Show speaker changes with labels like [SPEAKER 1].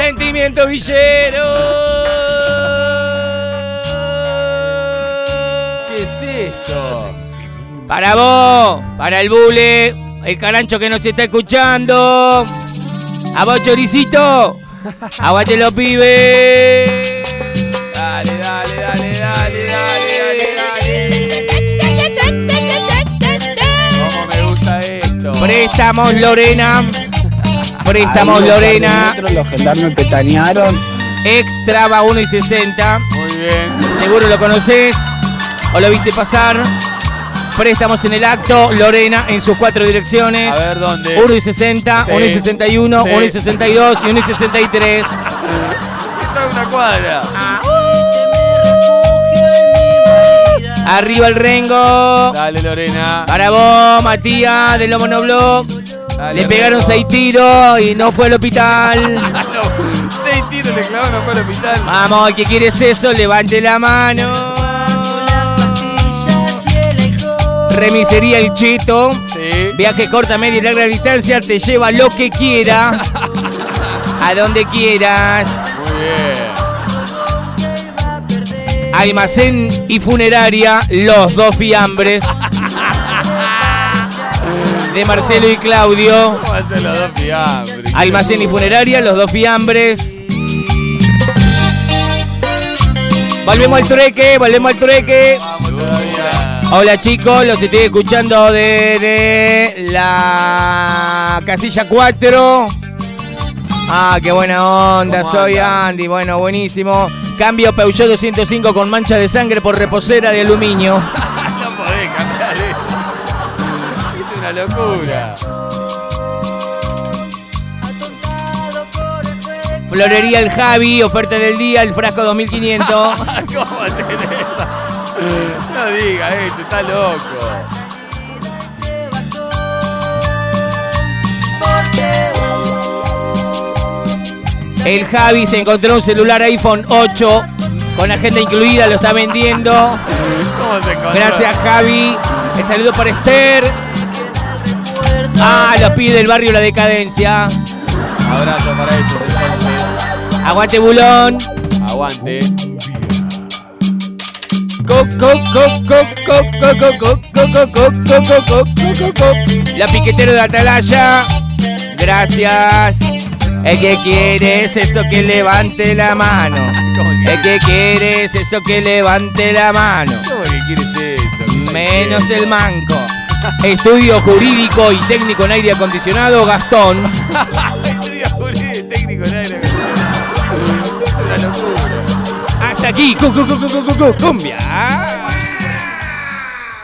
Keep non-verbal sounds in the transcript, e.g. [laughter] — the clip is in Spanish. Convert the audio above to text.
[SPEAKER 1] Sentimiento villero.
[SPEAKER 2] ¿Qué es esto?
[SPEAKER 1] Para vos, para el bule, el carancho que nos está escuchando. A vos, choricito. Aguante los pibes.
[SPEAKER 2] Dale, dale, dale, dale, dale, dale, dale. ¿Cómo me gusta esto?
[SPEAKER 1] Préstamos Lorena. Préstamos
[SPEAKER 3] Ahí,
[SPEAKER 1] Lorena.
[SPEAKER 3] los Los gendarmes petanearon.
[SPEAKER 1] Extra va 1 y 60.
[SPEAKER 2] Muy bien.
[SPEAKER 1] Seguro lo conoces o lo viste pasar. Préstamos en el acto. Lorena en sus cuatro direcciones.
[SPEAKER 2] A ver dónde.
[SPEAKER 1] 1 y 60,
[SPEAKER 2] Sí.
[SPEAKER 1] 1 y 61,
[SPEAKER 2] Sí.
[SPEAKER 1] 1 y 62 y 1 y 63.
[SPEAKER 2] Está en una cuadra.
[SPEAKER 1] Arriba el rengo.
[SPEAKER 2] Dale, Lorena.
[SPEAKER 1] Para vos, Matías, del Lomo Blog.
[SPEAKER 2] Dale,
[SPEAKER 1] Le pegaron. 6 tiros y no fue al hospital. [laughs]
[SPEAKER 2] No, seis tiros le clavaron no fue al hospital.
[SPEAKER 1] Vamos, el que quieres eso, levante la mano. Remisería El Cheto.
[SPEAKER 2] Sí.
[SPEAKER 1] Viaje corta, media y larga distancia, te lleva lo que quiera. [laughs] A donde quieras.
[SPEAKER 2] Muy bien.
[SPEAKER 1] Almacén y funeraria, los dos fiambres. De Marcelo y Claudio.
[SPEAKER 2] ¿Cómo a ser los dos fiambres?
[SPEAKER 1] Almacén y funeraria, los dos fiambres. Volvemos al trueque, volvemos al trueque.
[SPEAKER 2] Vamos todavía.
[SPEAKER 1] Hola chicos, los estoy escuchando desde la casilla 4. Ah, qué buena onda,
[SPEAKER 2] ¿Cómo
[SPEAKER 1] soy? Andy, bueno, buenísimo. Cambio Peugeot 205 con mancha de sangre por reposera de aluminio.
[SPEAKER 2] Una locura.
[SPEAKER 1] Florería el Javi, oferta del día, el frasco [laughs] 2500.
[SPEAKER 2] ¿Cómo eso? No diga esto, está loco.
[SPEAKER 1] El Javi se encontró un celular iPhone 8 con agenda incluida, lo está vendiendo.
[SPEAKER 2] ¿Cómo se encontró?
[SPEAKER 1] Gracias Javi. El saludo para Esther. Ah, los pide del barrio La Decadencia.
[SPEAKER 2] Abrazo para ellos.
[SPEAKER 1] Aguante, Bulón.
[SPEAKER 2] Aguante.
[SPEAKER 1] La piquetera de Atalaya. Gracias. El que quiere es eso que levante la mano. El que quiere es eso que levante la mano. Menos el manco. Estudio jurídico y técnico en aire acondicionado, Gastón.
[SPEAKER 2] Estudio jurídico técnico en aire acondicionado. Es una locura.
[SPEAKER 1] Hasta aquí, cu- cu- cu- cumbia.